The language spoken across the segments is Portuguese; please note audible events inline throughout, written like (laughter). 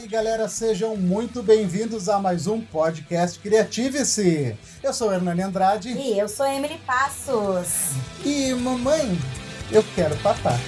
aí, galera, sejam muito bem-vindos a mais um podcast Criative-se. Eu sou Hernani Andrade. E eu sou Emily Passos. E mamãe, eu quero papá.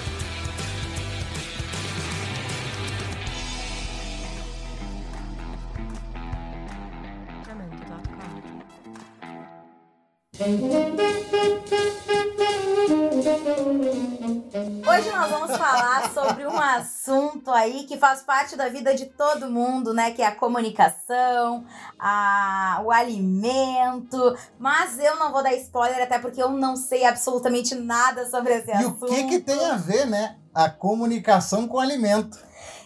Falar sobre um assunto aí que faz parte da vida de todo mundo, né? Que é a comunicação, a, o alimento. Mas eu não vou dar spoiler, até porque eu não sei absolutamente nada sobre esse E assunto. o que que tem a ver, né? A comunicação com alimento.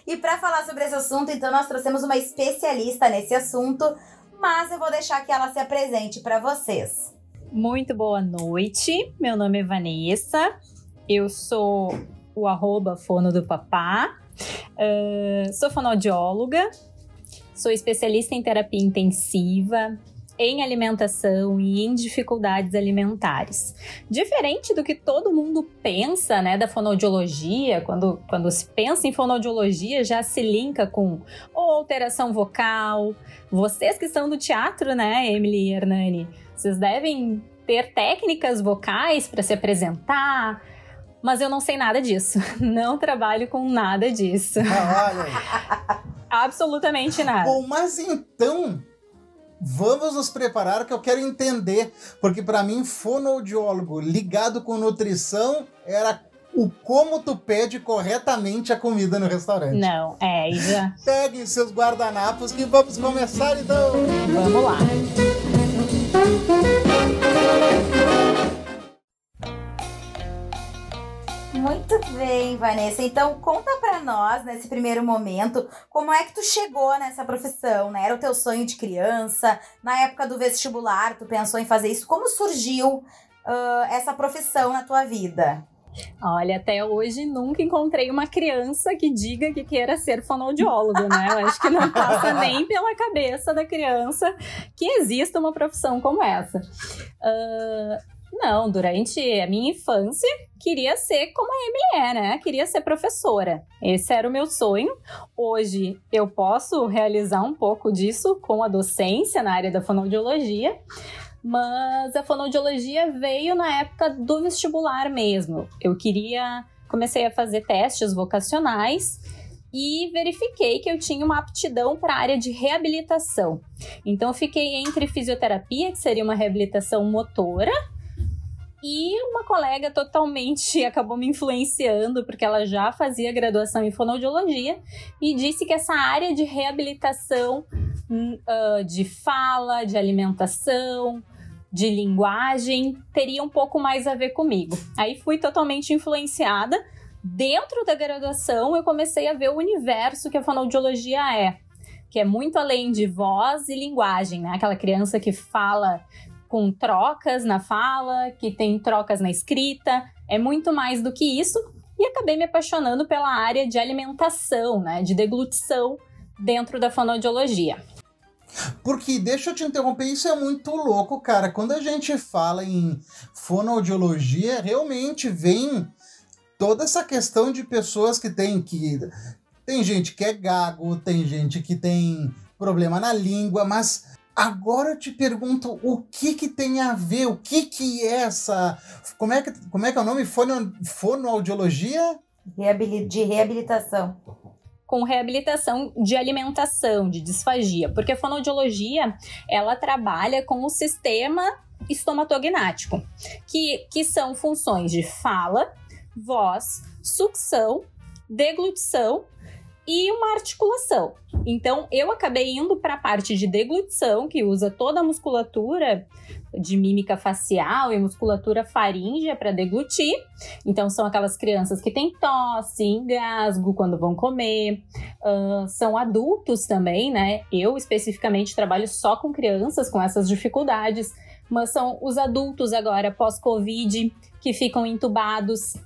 E para falar sobre esse assunto, então nós trouxemos uma especialista nesse assunto, mas eu vou deixar que ela se apresente para vocês. Muito boa noite, meu nome é Vanessa, eu sou o arroba fono do papá, uh, sou fonoaudióloga, sou especialista em terapia intensiva, em alimentação e em dificuldades alimentares. Diferente do que todo mundo pensa, né, da fonoaudiologia, quando, quando se pensa em fonoaudiologia, já se linka com ou alteração vocal. Vocês que são do teatro, né, Emily e Hernani, vocês devem ter técnicas vocais para se apresentar, mas eu não sei nada disso. (laughs) Não trabalho com nada disso. Ah, (laughs) olha. Absolutamente nada. Bom, mas então vamos nos preparar que eu quero entender, porque para mim fonoaudiólogo ligado com nutrição era o como tu pede corretamente a comida no restaurante. Não, é, já. Peguem seus guardanapos que vamos começar então. Vamos lá. Muito bem, Vanessa. Então conta pra nós nesse primeiro momento como é que tu chegou nessa profissão, né? Era o teu sonho de criança? Na época do vestibular, tu pensou em fazer isso? Como surgiu uh, essa profissão na tua vida? Olha, até hoje nunca encontrei uma criança que diga que queira ser fonoaudiólogo, né? Eu acho que não passa (laughs) nem pela cabeça da criança que exista uma profissão como essa. Uh, não, durante a minha infância, queria ser como a Emily é, né? Queria ser professora. Esse era o meu sonho. Hoje eu posso realizar um pouco disso com a docência na área da fonoaudiologia. Mas a fonoaudiologia veio na época do vestibular mesmo. Eu queria. Comecei a fazer testes vocacionais e verifiquei que eu tinha uma aptidão para a área de reabilitação. Então, fiquei entre fisioterapia, que seria uma reabilitação motora, e uma colega totalmente (laughs) acabou me influenciando, porque ela já fazia graduação em fonoaudiologia, e disse que essa área de reabilitação uh, de fala, de alimentação, de linguagem, teria um pouco mais a ver comigo. Aí fui totalmente influenciada. Dentro da graduação, eu comecei a ver o universo que a fonoaudiologia é, que é muito além de voz e linguagem, né? Aquela criança que fala com trocas na fala, que tem trocas na escrita, é muito mais do que isso. E acabei me apaixonando pela área de alimentação, né, de deglutição dentro da fonoaudiologia. Porque, deixa eu te interromper, isso é muito louco, cara. Quando a gente fala em fonoaudiologia, realmente vem toda essa questão de pessoas que têm que. Tem gente que é gago, tem gente que tem problema na língua, mas Agora eu te pergunto o que que tem a ver, o que que é essa, como é que, como é, que é o nome? Fono, fonoaudiologia? Reabili de reabilitação. Com reabilitação de alimentação, de disfagia, porque a fonoaudiologia, ela trabalha com o sistema estomatognático, que, que são funções de fala, voz, sucção, deglutição e uma articulação. Então, eu acabei indo para a parte de deglutição, que usa toda a musculatura de mímica facial e musculatura faríngea para deglutir. Então, são aquelas crianças que têm tosse, engasgo quando vão comer. Uh, são adultos também, né? Eu, especificamente, trabalho só com crianças com essas dificuldades. Mas são os adultos agora, pós-Covid, que ficam entubados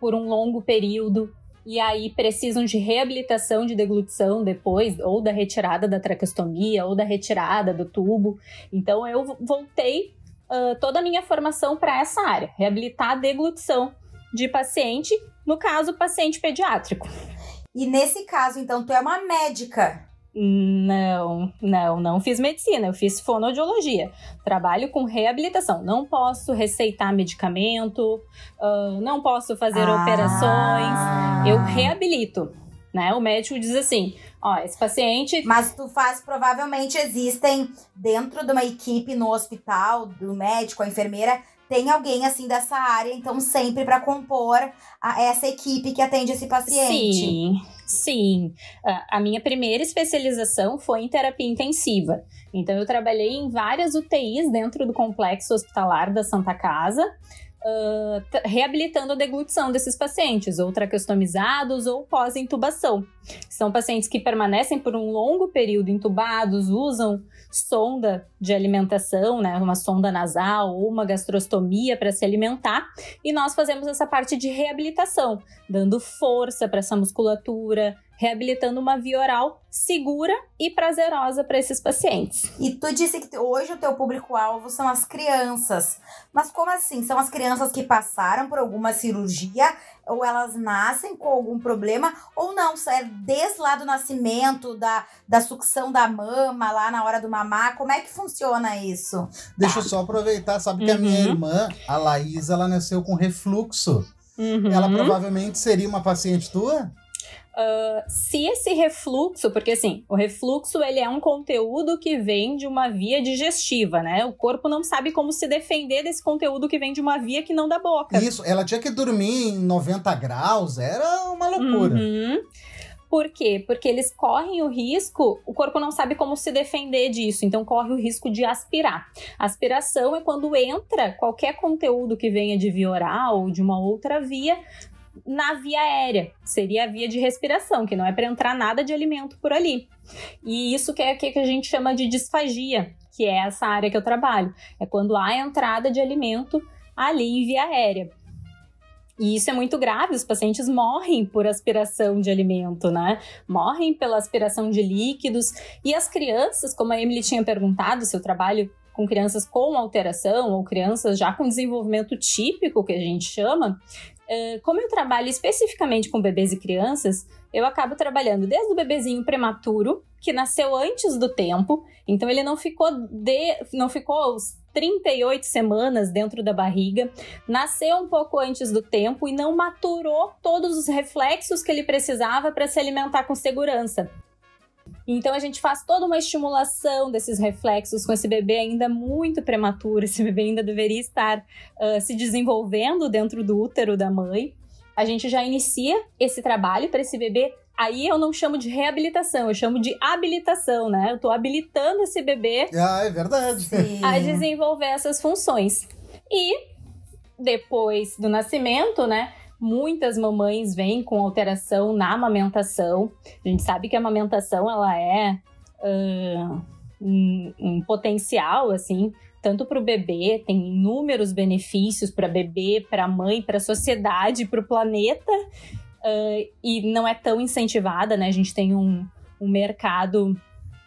por um longo período e aí precisam de reabilitação de deglutição depois, ou da retirada da traqueostomia, ou da retirada do tubo. Então eu voltei uh, toda a minha formação para essa área, reabilitar a deglutição de paciente, no caso, paciente pediátrico. E nesse caso, então, tu é uma médica. Não, não, não fiz medicina, eu fiz fonoaudiologia. Trabalho com reabilitação. Não posso receitar medicamento, uh, não posso fazer ah. operações. Eu reabilito. Né? O médico diz assim: ó, esse paciente. Mas tu faz, provavelmente existem dentro de uma equipe no hospital, do médico, a enfermeira, tem alguém assim dessa área, então sempre para compor a, essa equipe que atende esse paciente. Sim, sim. A minha primeira especialização foi em terapia intensiva. Então eu trabalhei em várias UTIs dentro do complexo hospitalar da Santa Casa. Uh, reabilitando a deglutição desses pacientes, ou traqueostomizados ou pós-intubação. São pacientes que permanecem por um longo período intubados, usam sonda de alimentação, né, uma sonda nasal ou uma gastrostomia para se alimentar, e nós fazemos essa parte de reabilitação, dando força para essa musculatura, reabilitando uma via oral segura e prazerosa para esses pacientes. E tu disse que hoje o teu público-alvo são as crianças. Mas como assim? São as crianças que passaram por alguma cirurgia ou elas nascem com algum problema ou não? É desde lá do nascimento, da, da sucção da mama, lá na hora do mamar, como é que funciona isso? Deixa eu só aproveitar, sabe que a minha uhum. irmã, a Laís, ela nasceu com refluxo. Uhum. Ela provavelmente seria uma paciente tua? Uh, se esse refluxo, porque assim, o refluxo ele é um conteúdo que vem de uma via digestiva, né? O corpo não sabe como se defender desse conteúdo que vem de uma via que não da boca. Isso, ela tinha que dormir em 90 graus, era uma loucura. Uhum. Por quê? Porque eles correm o risco, o corpo não sabe como se defender disso, então corre o risco de aspirar. Aspiração é quando entra qualquer conteúdo que venha de via oral ou de uma outra via na via aérea, seria a via de respiração, que não é para entrar nada de alimento por ali. E isso que é o que a gente chama de disfagia, que é essa área que eu trabalho. É quando há entrada de alimento ali em via aérea. E isso é muito grave, os pacientes morrem por aspiração de alimento, né? Morrem pela aspiração de líquidos. E as crianças, como a Emily tinha perguntado, se eu trabalho com crianças com alteração ou crianças já com desenvolvimento típico, que a gente chama, como eu trabalho especificamente com bebês e crianças, eu acabo trabalhando desde o bebezinho prematuro, que nasceu antes do tempo, então ele não ficou de, não ficou os 38 semanas dentro da barriga, nasceu um pouco antes do tempo e não maturou todos os reflexos que ele precisava para se alimentar com segurança. Então a gente faz toda uma estimulação desses reflexos com esse bebê ainda muito prematuro, (laughs) esse bebê ainda deveria estar uh, se desenvolvendo dentro do útero da mãe. A gente já inicia esse trabalho para esse bebê. Aí eu não chamo de reabilitação, eu chamo de habilitação, né? Eu tô habilitando esse bebê. Ah, é verdade. Sim. (laughs) A desenvolver essas funções. E depois do nascimento, né? Muitas mamães vêm com alteração na amamentação. A gente sabe que a amamentação ela é uh, um, um potencial assim tanto para o bebê, tem inúmeros benefícios para bebê, para a mãe, para a sociedade, para o planeta, uh, e não é tão incentivada, né? A gente tem um, um mercado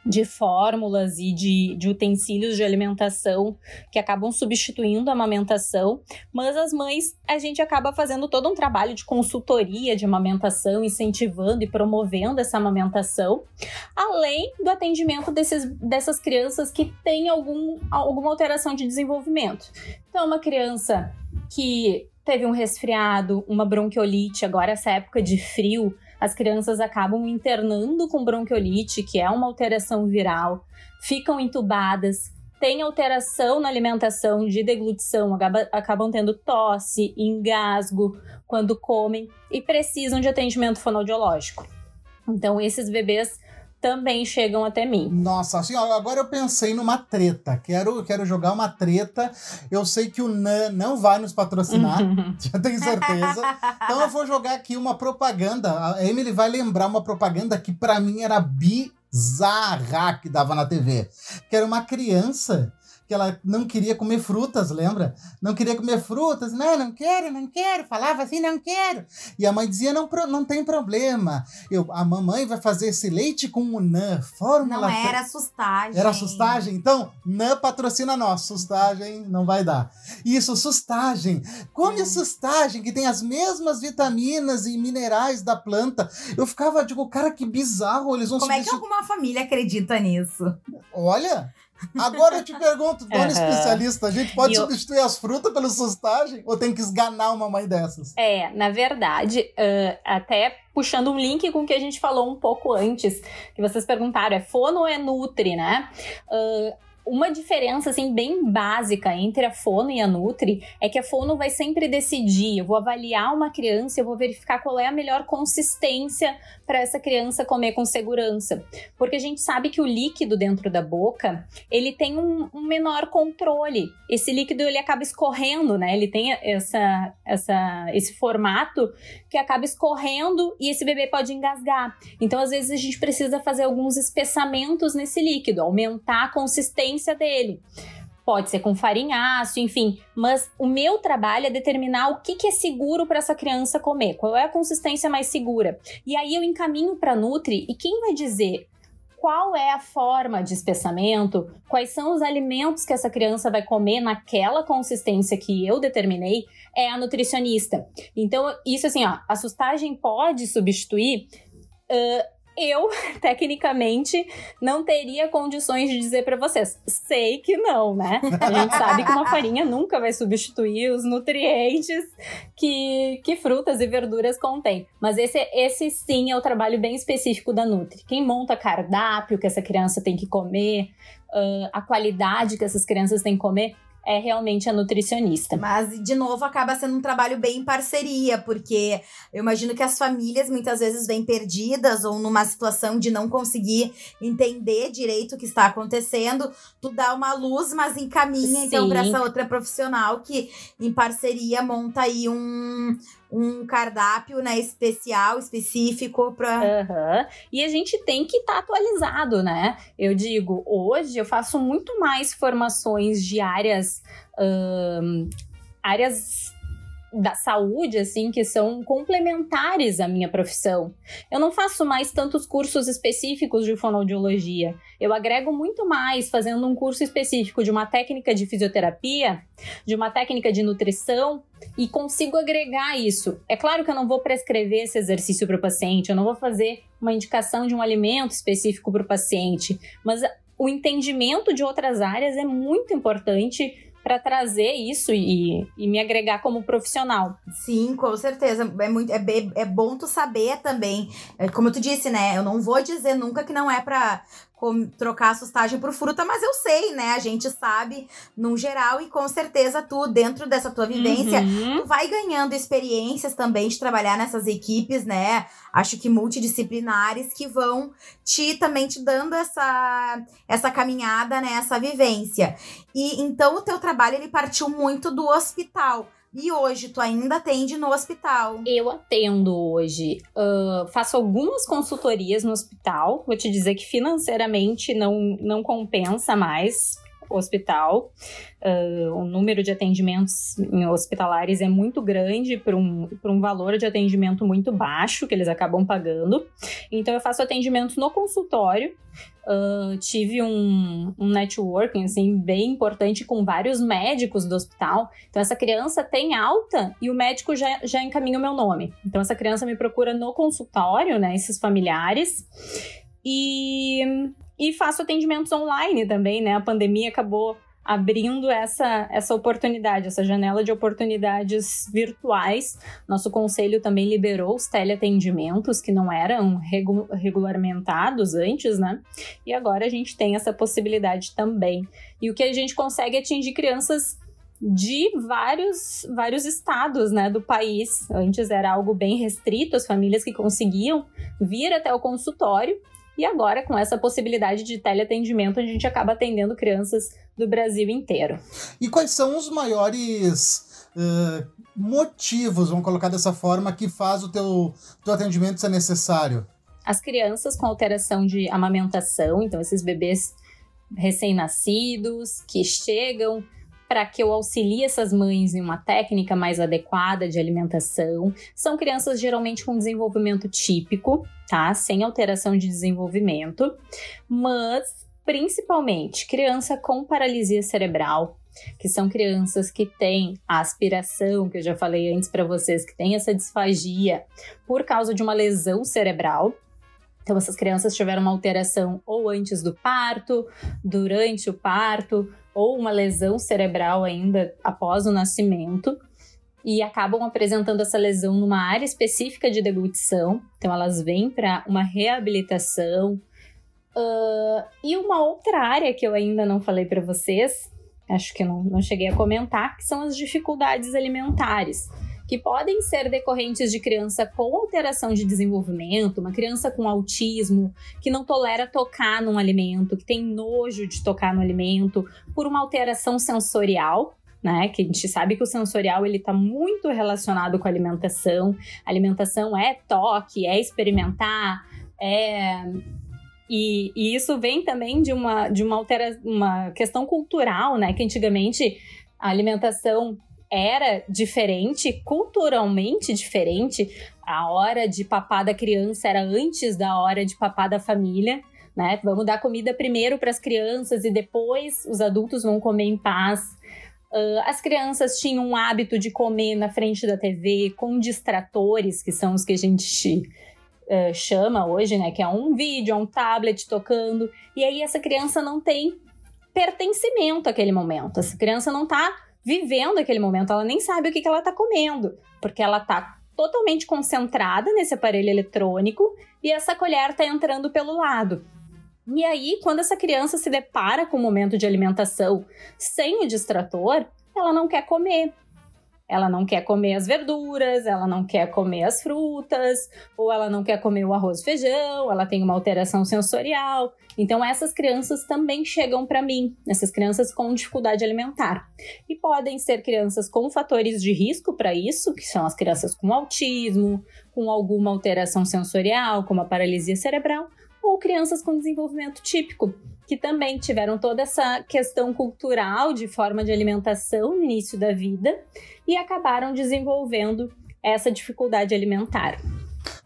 de fórmulas e de, de, utensílios de alimentação que acabam substituindo a amamentação, mas as mães, a gente acaba fazendo todo um trabalho de consultoria de amamentação, incentivando e promovendo essa amamentação, além do atendimento desses, dessas crianças que têm algum, alguma alteração de desenvolvimento. Então, uma criança que teve um resfriado, uma bronquiolite, agora essa época de frio, as crianças acabam internando com bronquiolite, que é uma alteração viral, ficam entubadas, têm alteração na alimentação de deglutição, acabam tendo tosse, engasgo quando comem e precisam de atendimento fonoaudiológico. Então, esses bebês também chegam até mim. Nossa, assim, ó, agora eu pensei numa treta. Quero, quero jogar uma treta. Eu sei que o NAN não vai nos patrocinar, (laughs) já tenho certeza. Então eu vou jogar aqui uma propaganda. A Emily vai lembrar uma propaganda que para mim era bizarra que dava na TV. Que era uma criança que ela não queria comer frutas, lembra? Não queria comer frutas, não, não quero, não quero, falava assim, não quero. E a mãe dizia, não, não tem problema, eu, a mamãe vai fazer esse leite com o NAN, fórmula... Não era sustagem. Era sustagem? Então, NAN patrocina nós, sustagem não vai dar. Isso, sustagem. Come hum. sustagem, que tem as mesmas vitaminas e minerais da planta. Eu ficava, digo, cara, que bizarro, eles vão Como é que alguma família acredita nisso? Olha, Agora eu te pergunto, dona uhum. especialista, a gente pode substituir as frutas pelo sustagem ou tem que esganar uma mãe dessas? É, na verdade, uh, até puxando um link com o que a gente falou um pouco antes, que vocês perguntaram, é fono ou é nutri, né? Uh, uma diferença assim bem básica entre a fono e a nutri é que a fono vai sempre decidir, eu vou avaliar uma criança, eu vou verificar qual é a melhor consistência para essa criança comer com segurança, porque a gente sabe que o líquido dentro da boca ele tem um, um menor controle. Esse líquido ele acaba escorrendo, né? Ele tem essa, essa, esse formato que acaba escorrendo e esse bebê pode engasgar. Então às vezes a gente precisa fazer alguns espessamentos nesse líquido, aumentar a consistência consistência dele. Pode ser com farinhaço, enfim, mas o meu trabalho é determinar o que, que é seguro para essa criança comer, qual é a consistência mais segura. E aí eu encaminho para Nutri e quem vai dizer qual é a forma de espessamento, quais são os alimentos que essa criança vai comer naquela consistência que eu determinei, é a nutricionista. Então, isso assim, ó, a sustagem pode substituir. Uh, eu, (laughs) tecnicamente, não teria condições de dizer para vocês. Sei que não, né? A gente sabe que uma farinha nunca vai substituir os nutrientes que, que frutas e verduras contêm. Mas esse, esse sim é o trabalho bem específico da Nutri. Quem monta cardápio que essa criança tem que comer, uh, a qualidade que essas crianças têm que comer, é realmente a nutricionista. Mas, de novo, acaba sendo um trabalho bem em parceria, porque eu imagino que as famílias muitas vezes vêm perdidas ou numa situação de não conseguir entender direito o que está acontecendo. Tu dá uma luz, mas encaminha, Sim. então, para essa outra profissional que, em parceria, monta aí um, um cardápio né, especial, específico para. Uhum. E a gente tem que estar tá atualizado, né? Eu digo, hoje eu faço muito mais formações de áreas. Áreas da saúde, assim, que são complementares à minha profissão. Eu não faço mais tantos cursos específicos de fonoaudiologia. Eu agrego muito mais fazendo um curso específico de uma técnica de fisioterapia, de uma técnica de nutrição e consigo agregar isso. É claro que eu não vou prescrever esse exercício para o paciente, eu não vou fazer uma indicação de um alimento específico para o paciente, mas o entendimento de outras áreas é muito importante para trazer isso e, e, me agregar como profissional. Sim, com certeza. É, muito, é, é bom tu saber também. É, como tu disse, né? Eu não vou dizer nunca que não é para trocar a sustagem por fruta, mas eu sei, né? A gente sabe num geral e com certeza tu, dentro dessa tua vivência, uhum. tu vai ganhando experiências também de trabalhar nessas equipes, né? Acho que multidisciplinares que vão te também te dando essa essa caminhada, né? Essa vivência. E então o teu trabalho ele partiu muito do hospital. E hoje, tu ainda atende no hospital? Eu atendo hoje. Uh, faço algumas consultorias no hospital. Vou te dizer que financeiramente não, não compensa mais hospital. Uh, o número de atendimentos hospitalares é muito grande para um, um valor de atendimento muito baixo que eles acabam pagando. Então, eu faço atendimentos no consultório Uh, tive um, um networking assim, bem importante com vários médicos do hospital. Então, essa criança tem alta e o médico já, já encaminha o meu nome. Então, essa criança me procura no consultório, né? Esses familiares. E, e faço atendimentos online também, né? A pandemia acabou abrindo essa, essa oportunidade, essa janela de oportunidades virtuais. Nosso conselho também liberou os teleatendimentos que não eram regu regulamentados antes, né? E agora a gente tem essa possibilidade também. E o que a gente consegue é atingir crianças de vários, vários estados né, do país. Antes era algo bem restrito, as famílias que conseguiam vir até o consultório. E agora, com essa possibilidade de teleatendimento, a gente acaba atendendo crianças do Brasil inteiro. E quais são os maiores uh, motivos, vamos colocar dessa forma, que faz o teu, teu atendimento ser necessário? As crianças com alteração de amamentação, então esses bebês recém-nascidos que chegam para que eu auxilie essas mães em uma técnica mais adequada de alimentação. São crianças geralmente com desenvolvimento típico, tá? Sem alteração de desenvolvimento, mas principalmente criança com paralisia cerebral, que são crianças que têm a aspiração, que eu já falei antes para vocês, que tem essa disfagia por causa de uma lesão cerebral. Então, essas crianças tiveram uma alteração ou antes do parto, durante o parto, ou uma lesão cerebral ainda após o nascimento e acabam apresentando essa lesão numa área específica de deglutição. Então, elas vêm para uma reabilitação. Uh, e uma outra área que eu ainda não falei para vocês, acho que não, não cheguei a comentar, que são as dificuldades alimentares que podem ser decorrentes de criança com alteração de desenvolvimento, uma criança com autismo, que não tolera tocar num alimento, que tem nojo de tocar no alimento, por uma alteração sensorial, né? Que a gente sabe que o sensorial ele está muito relacionado com a alimentação. A alimentação é toque, é experimentar, é e, e, isso vem também de uma de uma altera, uma questão cultural, né? Que antigamente a alimentação era diferente, culturalmente diferente. A hora de papar da criança era antes da hora de papar da família, né? Vamos dar comida primeiro para as crianças e depois os adultos vão comer em paz. Uh, as crianças tinham um hábito de comer na frente da TV com distratores, que são os que a gente uh, chama hoje, né? Que é um vídeo, é um tablet tocando. E aí essa criança não tem pertencimento àquele momento. Essa criança não está vivendo aquele momento, ela nem sabe o que, que ela está comendo, porque ela está totalmente concentrada nesse aparelho eletrônico e essa colher está entrando pelo lado. E aí, quando essa criança se depara com o momento de alimentação sem o distrator, ela não quer comer. Ela não quer comer as verduras, ela não quer comer as frutas, ou ela não quer comer o arroz e feijão, ela tem uma alteração sensorial. Então, essas crianças também chegam para mim, essas crianças com dificuldade alimentar. E podem ser crianças com fatores de risco para isso, que são as crianças com autismo, com alguma alteração sensorial, como a paralisia cerebral, ou crianças com desenvolvimento típico, que também tiveram toda essa questão cultural de forma de alimentação no início da vida e acabaram desenvolvendo essa dificuldade alimentar.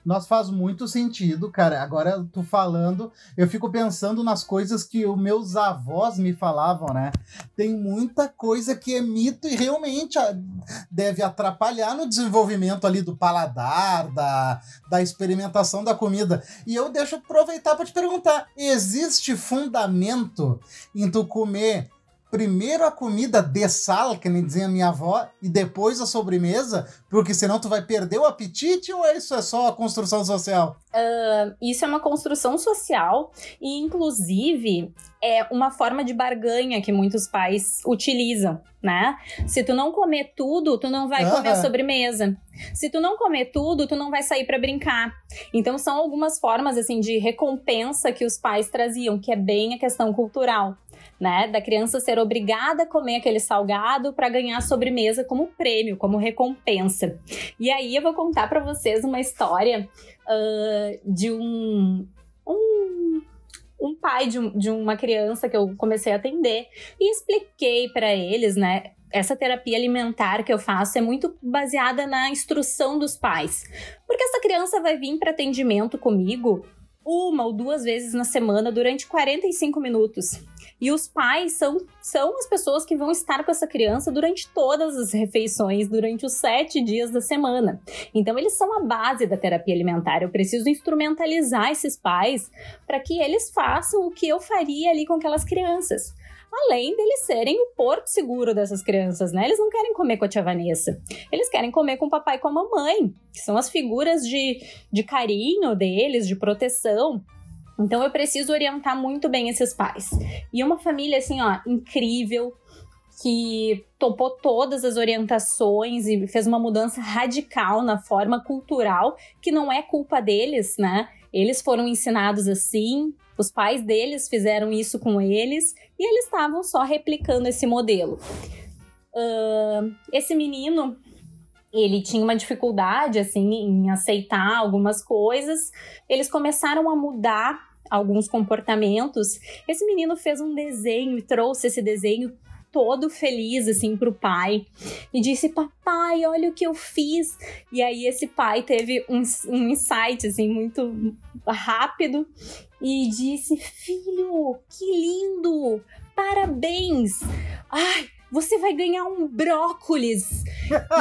Nós faz muito sentido, cara. Agora tu falando, eu fico pensando nas coisas que os meus avós me falavam, né? Tem muita coisa que é mito e realmente ah, deve atrapalhar no desenvolvimento ali do paladar, da, da experimentação da comida. E eu deixo aproveitar para te perguntar: existe fundamento em tu comer primeiro a comida de sal, que nem dizia minha avó, e depois a sobremesa, porque senão tu vai perder o apetite ou isso é só a construção social? Uh, isso é uma construção social e, inclusive, é uma forma de barganha que muitos pais utilizam, né? Se tu não comer tudo, tu não vai uh -huh. comer a sobremesa. Se tu não comer tudo, tu não vai sair para brincar. Então são algumas formas assim de recompensa que os pais traziam, que é bem a questão cultural né? Da criança ser obrigada a comer aquele salgado para ganhar sobremesa como prêmio, como recompensa. E aí eu vou contar para vocês uma história uh, de um, um um pai de, de, uma criança que eu comecei a atender e expliquei para eles, né? Essa terapia alimentar que eu faço é muito baseada na instrução dos pais. Porque essa criança vai vir para atendimento comigo uma ou duas vezes na semana durante 45 minutos. E os pais são, são as pessoas que vão estar com essa criança durante todas as refeições, durante os sete dias da semana. Então, eles são a base da terapia alimentar. Eu preciso instrumentalizar esses pais para que eles façam o que eu faria ali com aquelas crianças além deles serem o porto seguro dessas crianças, né? Eles não querem comer com a tia Vanessa, eles querem comer com o papai e com a mamãe, que são as figuras de, de carinho deles, de proteção. Então eu preciso orientar muito bem esses pais. E uma família assim, ó, incrível, que topou todas as orientações e fez uma mudança radical na forma cultural, que não é culpa deles, né? Eles foram ensinados assim, os pais deles fizeram isso com eles e eles estavam só replicando esse modelo. Uh, esse menino ele tinha uma dificuldade assim em aceitar algumas coisas. Eles começaram a mudar alguns comportamentos, esse menino fez um desenho e trouxe esse desenho todo feliz assim pro pai e disse: "Papai, olha o que eu fiz". E aí esse pai teve um, um insight assim muito rápido e disse: "Filho, que lindo! Parabéns! Ai, você vai ganhar um brócolis.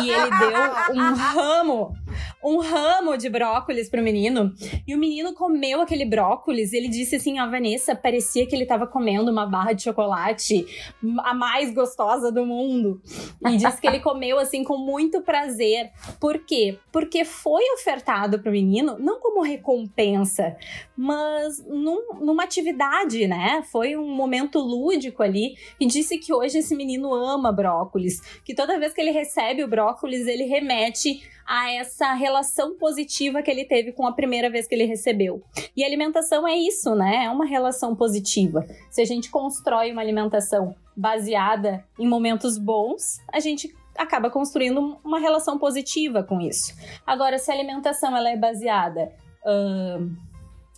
E ele deu (laughs) um ramo, um ramo de brócolis pro menino. E o menino comeu aquele brócolis. E ele disse assim: a Vanessa parecia que ele tava comendo uma barra de chocolate, a mais gostosa do mundo. E disse que ele (laughs) comeu assim com muito prazer. Por quê? Porque foi ofertado pro menino não como recompensa, mas num, numa atividade, né? Foi um momento lúdico ali. E disse que hoje esse menino ama brócolis, que toda vez que ele recebe o brócolis, ele remete a essa relação positiva que ele teve com a primeira vez que ele recebeu. E alimentação é isso, né? É uma relação positiva. Se a gente constrói uma alimentação baseada em momentos bons, a gente acaba construindo uma relação positiva com isso. Agora, se a alimentação ela é baseada uh,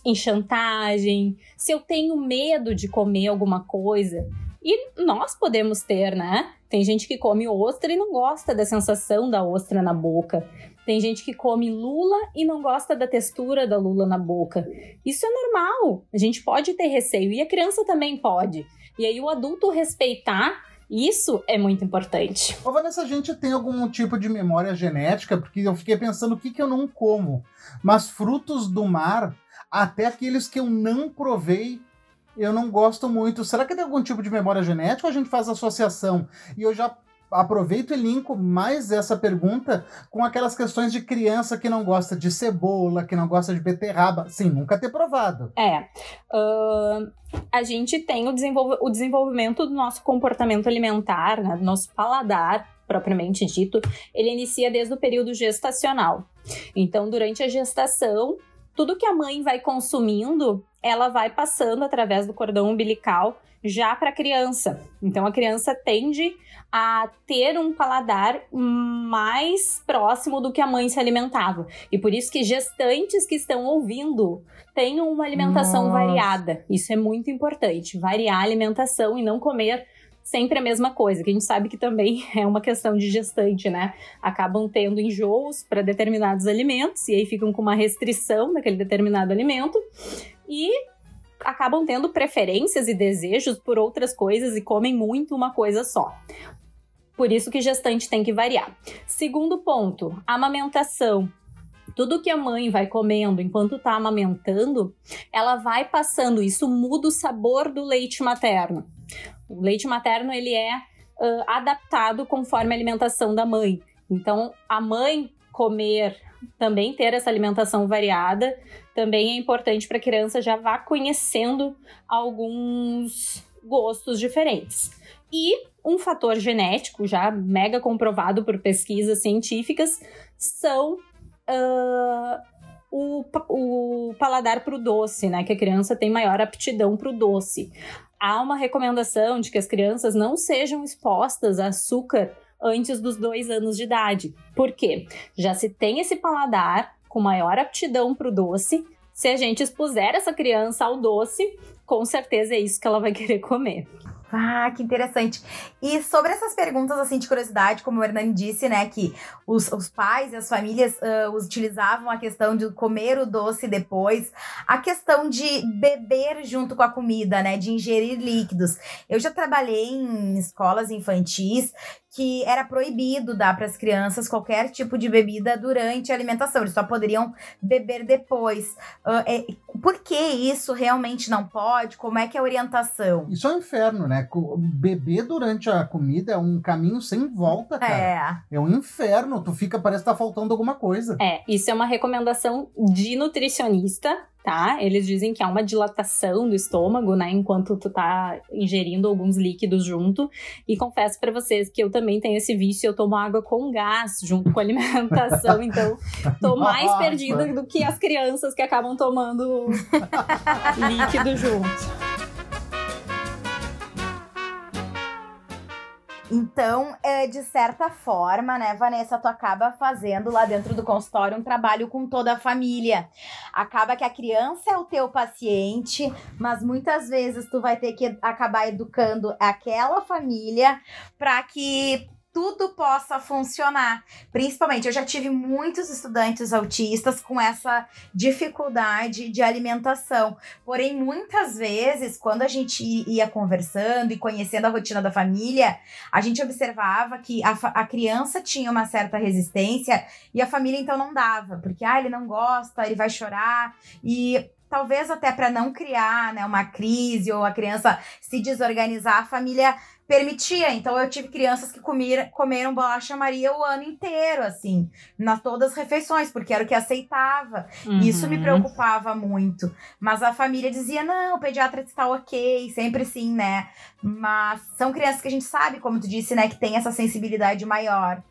em chantagem, se eu tenho medo de comer alguma coisa, e nós podemos ter, né? Tem gente que come ostra e não gosta da sensação da ostra na boca. Tem gente que come lula e não gosta da textura da lula na boca. Isso é normal. A gente pode ter receio e a criança também pode. E aí o adulto respeitar isso é muito importante. Ô, Vanessa, a gente tem algum tipo de memória genética? Porque eu fiquei pensando o que, que eu não como. Mas frutos do mar, até aqueles que eu não provei, eu não gosto muito. Será que tem algum tipo de memória genética ou a gente faz associação? E eu já aproveito e linko mais essa pergunta com aquelas questões de criança que não gosta de cebola, que não gosta de beterraba. Sim, nunca ter provado. É. Uh, a gente tem o, o desenvolvimento do nosso comportamento alimentar, né, do nosso paladar, propriamente dito, ele inicia desde o período gestacional. Então, durante a gestação, tudo que a mãe vai consumindo, ela vai passando através do cordão umbilical já para a criança. Então a criança tende a ter um paladar mais próximo do que a mãe se alimentava. E por isso que gestantes que estão ouvindo tenham uma alimentação Nossa. variada. Isso é muito importante, variar a alimentação e não comer sempre a mesma coisa, que a gente sabe que também (laughs) é uma questão de gestante, né? Acabam tendo enjoos para determinados alimentos e aí ficam com uma restrição daquele determinado alimento e acabam tendo preferências e desejos por outras coisas e comem muito uma coisa só. Por isso que gestante tem que variar. Segundo ponto, amamentação tudo que a mãe vai comendo enquanto está amamentando, ela vai passando, isso muda o sabor do leite materno. O leite materno ele é uh, adaptado conforme a alimentação da mãe. Então, a mãe comer, também ter essa alimentação variada, também é importante para a criança já vá conhecendo alguns gostos diferentes. E um fator genético, já mega comprovado por pesquisas científicas, são uh, o, o paladar para o doce, né? Que a criança tem maior aptidão para o doce há uma recomendação de que as crianças não sejam expostas a açúcar antes dos dois anos de idade. Por quê? Já se tem esse paladar com maior aptidão para o doce. Se a gente expuser essa criança ao doce, com certeza é isso que ela vai (laughs) querer comer. Ah, que interessante. E sobre essas perguntas, assim, de curiosidade, como o Hernani disse, né, que os, os pais e as famílias uh, utilizavam a questão de comer o doce depois, a questão de beber junto com a comida, né, de ingerir líquidos. Eu já trabalhei em escolas infantis que era proibido dar para as crianças qualquer tipo de bebida durante a alimentação, eles só poderiam beber depois. Uh, é, por que isso realmente não pode? Como é que é a orientação? Isso é um inferno, né? Beber durante a comida é um caminho sem volta, cara. É. É um inferno. Tu fica, parece que tá faltando alguma coisa. É, isso é uma recomendação de nutricionista, tá? Eles dizem que há uma dilatação do estômago, né, enquanto tu tá ingerindo alguns líquidos junto. E confesso para vocês que eu também tenho esse vício, eu tomo água com gás junto com a alimentação, (laughs) então tô mais perdida do que as crianças que acabam tomando (laughs) líquido junto. Então, é, de certa forma, né, Vanessa, tu acaba fazendo lá dentro do consultório um trabalho com toda a família. Acaba que a criança é o teu paciente, mas muitas vezes tu vai ter que acabar educando aquela família para que tudo possa funcionar. Principalmente, eu já tive muitos estudantes autistas com essa dificuldade de alimentação. Porém, muitas vezes, quando a gente ia conversando e conhecendo a rotina da família, a gente observava que a, a criança tinha uma certa resistência e a família então não dava, porque ah, ele não gosta, ele vai chorar. E talvez até para não criar né, uma crise ou a criança se desorganizar, a família permitia. Então eu tive crianças que comiram, comeram bolacha Maria o ano inteiro, assim, na todas as refeições, porque era o que aceitava. Uhum. Isso me preocupava muito. Mas a família dizia: não, o pediatra está ok, sempre sim, né? Mas são crianças que a gente sabe, como tu disse, né, que tem essa sensibilidade maior.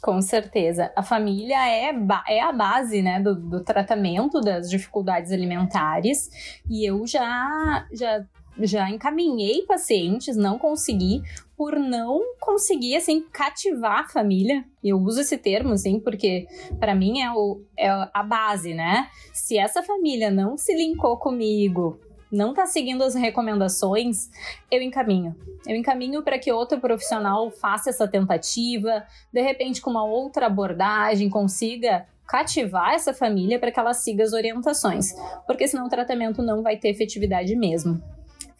Com certeza. A família é, é a base né, do, do tratamento das dificuldades alimentares. E eu já, já já encaminhei pacientes, não consegui, por não conseguir, assim, cativar a família. Eu uso esse termo, assim, porque para mim é, o, é a base, né? Se essa família não se linkou comigo, não tá seguindo as recomendações, eu encaminho. Eu encaminho para que outro profissional faça essa tentativa, de repente com uma outra abordagem consiga cativar essa família para que ela siga as orientações, porque senão o tratamento não vai ter efetividade mesmo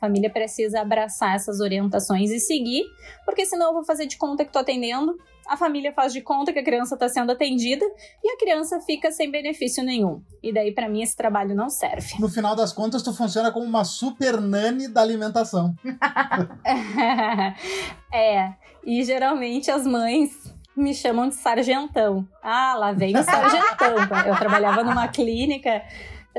família precisa abraçar essas orientações e seguir, porque senão eu vou fazer de conta que estou atendendo, a família faz de conta que a criança está sendo atendida e a criança fica sem benefício nenhum. E daí, para mim, esse trabalho não serve. No final das contas, tu funciona como uma super nani da alimentação. (laughs) é, e geralmente as mães me chamam de sargentão. Ah, lá vem o sargentão. Eu trabalhava numa clínica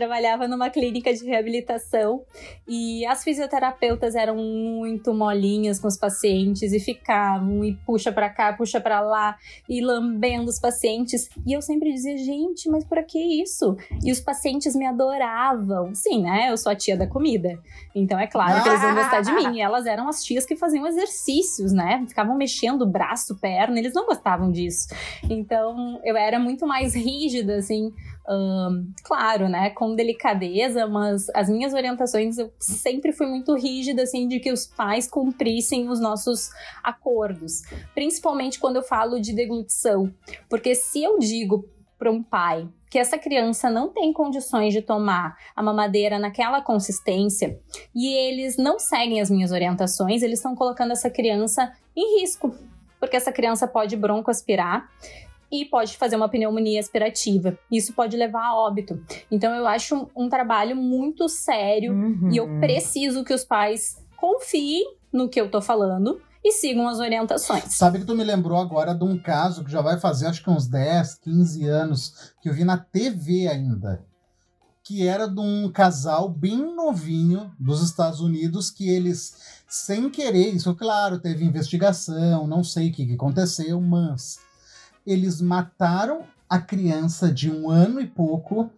trabalhava numa clínica de reabilitação e as fisioterapeutas eram muito molinhas com os pacientes e ficavam e puxa para cá, puxa para lá e lambendo os pacientes. E eu sempre dizia, gente, mas por que isso? E os pacientes me adoravam. Sim, né? Eu sou a tia da comida. Então é claro que eles vão gostar de mim. E (laughs) elas eram as tias que faziam exercícios, né? Ficavam mexendo o braço, perna, eles não gostavam disso. Então eu era muito mais rígida, assim, um, claro, né, com delicadeza, mas as minhas orientações eu sempre fui muito rígida, assim, de que os pais cumprissem os nossos acordos, principalmente quando eu falo de deglutição, porque se eu digo para um pai que essa criança não tem condições de tomar a mamadeira naquela consistência e eles não seguem as minhas orientações, eles estão colocando essa criança em risco, porque essa criança pode broncoaspirar e pode fazer uma pneumonia aspirativa. Isso pode levar a óbito. Então eu acho um, um trabalho muito sério uhum. e eu preciso que os pais confiem no que eu tô falando e sigam as orientações. Sabe que tu me lembrou agora de um caso que já vai fazer acho que uns 10, 15 anos, que eu vi na TV ainda. Que era de um casal bem novinho dos Estados Unidos que eles, sem querer, isso claro, teve investigação, não sei o que, que aconteceu, mas eles mataram a criança de um ano e pouco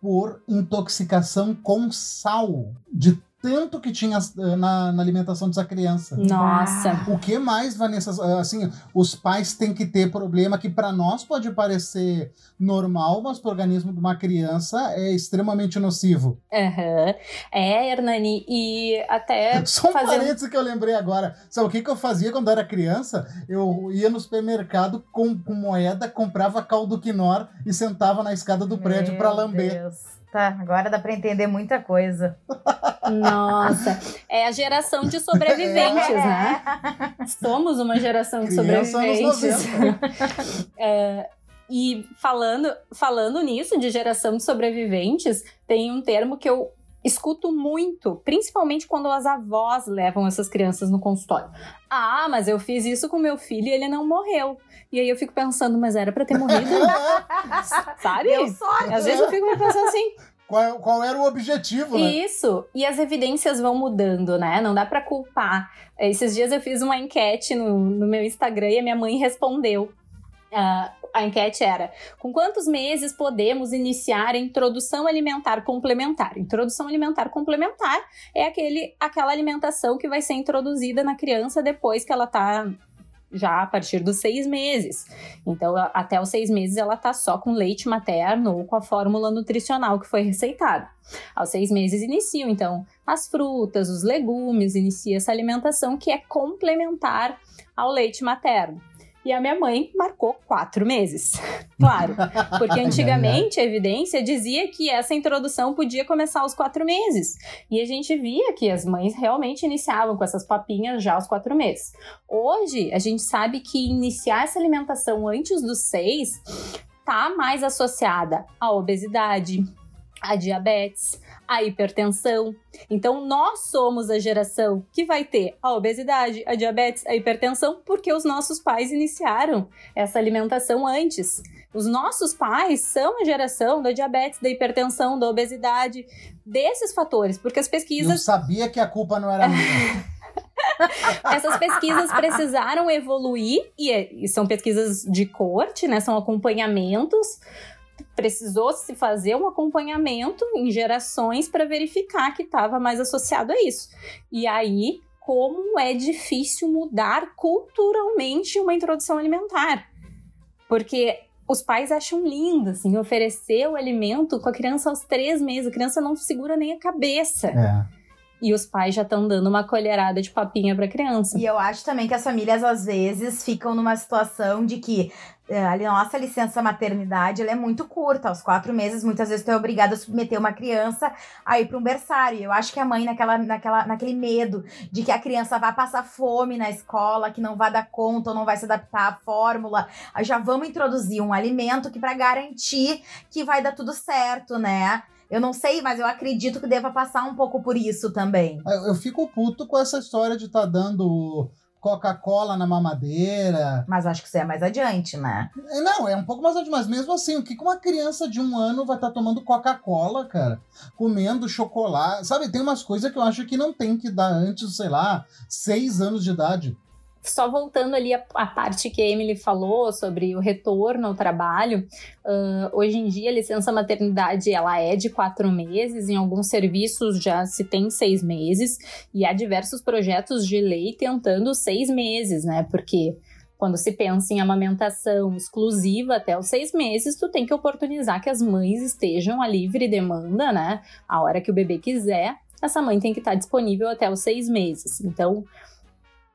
por intoxicação com sal de tanto que tinha eh, na, na, alimentação dessa criança. Nossa. O que mais, Vanessa? Assim, os pais têm que ter problema que para nós pode parecer normal, mas para o organismo de uma criança é extremamente nocivo. Uhum. É, Hernani, e até. (laughs) Só um fazendo... parênteses que eu lembrei agora. Sabe o que, que eu fazia quando eu era criança? Eu ia no supermercado com, com moeda, comprava caldo quinor e sentava na escada do prédio para lamber. Deus. Tá, agora dá para entender muita coisa. Nossa, é a geração de sobreviventes, né? (laughs) Somos uma geração de sobreviventes. (laughs) é, e falando, falando nisso, de geração de sobreviventes, tem um termo que eu escuto muito, principalmente quando as avós levam essas crianças no consultório. Ah, mas eu fiz isso com meu filho e ele não morreu. E aí eu fico pensando, mas era para ter morrido? (laughs) Sabe? Deu sorte. Às vezes eu fico pensando assim, qual, qual, era o objetivo, né? Isso. E as evidências vão mudando, né? Não dá para culpar. Esses dias eu fiz uma enquete no, no meu Instagram e a minha mãe respondeu. Uh, a enquete era: com quantos meses podemos iniciar a introdução alimentar complementar? Introdução alimentar complementar é aquele, aquela alimentação que vai ser introduzida na criança depois que ela está já a partir dos seis meses. Então, até os seis meses, ela tá só com leite materno ou com a fórmula nutricional que foi receitada. Aos seis meses iniciam, então, as frutas, os legumes, inicia essa alimentação que é complementar ao leite materno. E a minha mãe marcou quatro meses. (laughs) Claro, porque (laughs) antigamente a evidência dizia que essa introdução podia começar aos quatro meses. E a gente via que as mães realmente iniciavam com essas papinhas já aos quatro meses. Hoje, a gente sabe que iniciar essa alimentação antes dos seis tá mais associada à obesidade, à diabetes, a hipertensão. Então, nós somos a geração que vai ter a obesidade, a diabetes, a hipertensão, porque os nossos pais iniciaram essa alimentação antes. Os nossos pais são a geração da diabetes, da hipertensão, da obesidade, desses fatores, porque as pesquisas. Eu sabia que a culpa não era minha. (laughs) Essas pesquisas precisaram evoluir, e, e são pesquisas de corte, né? São acompanhamentos precisou se fazer um acompanhamento em gerações para verificar que estava mais associado a isso. E aí, como é difícil mudar culturalmente uma introdução alimentar. Porque os pais acham lindo, assim, oferecer o alimento com a criança aos três meses. A criança não segura nem a cabeça. É. E os pais já estão dando uma colherada de papinha para a criança. E eu acho também que as famílias, às vezes, ficam numa situação de que a nossa licença maternidade é muito curta, aos quatro meses, muitas vezes tu é obrigada a submeter uma criança a ir para um berçário. Eu acho que a mãe, naquela, naquela, naquele medo de que a criança vá passar fome na escola, que não vai dar conta ou não vai se adaptar à fórmula, já vamos introduzir um alimento que para garantir que vai dar tudo certo, né? Eu não sei, mas eu acredito que deva passar um pouco por isso também. Eu, eu fico puto com essa história de estar tá dando Coca-Cola na mamadeira. Mas acho que isso é mais adiante, né? É, não, é um pouco mais adiante, mas mesmo assim, o que uma criança de um ano vai estar tá tomando Coca-Cola, cara? Comendo chocolate. Sabe, tem umas coisas que eu acho que não tem que dar antes, sei lá, seis anos de idade só voltando ali a, parte que a Emily falou sobre o retorno ao trabalho, uh, hoje em dia a licença maternidade ela é de quatro meses, em alguns serviços já se tem seis meses, e há diversos projetos de lei tentando seis meses, né? Porque quando se pensa em amamentação exclusiva até os seis meses, tu tem que oportunizar que as mães estejam a livre demanda, né? A hora que o bebê quiser, essa mãe tem que estar disponível até os seis meses. Então,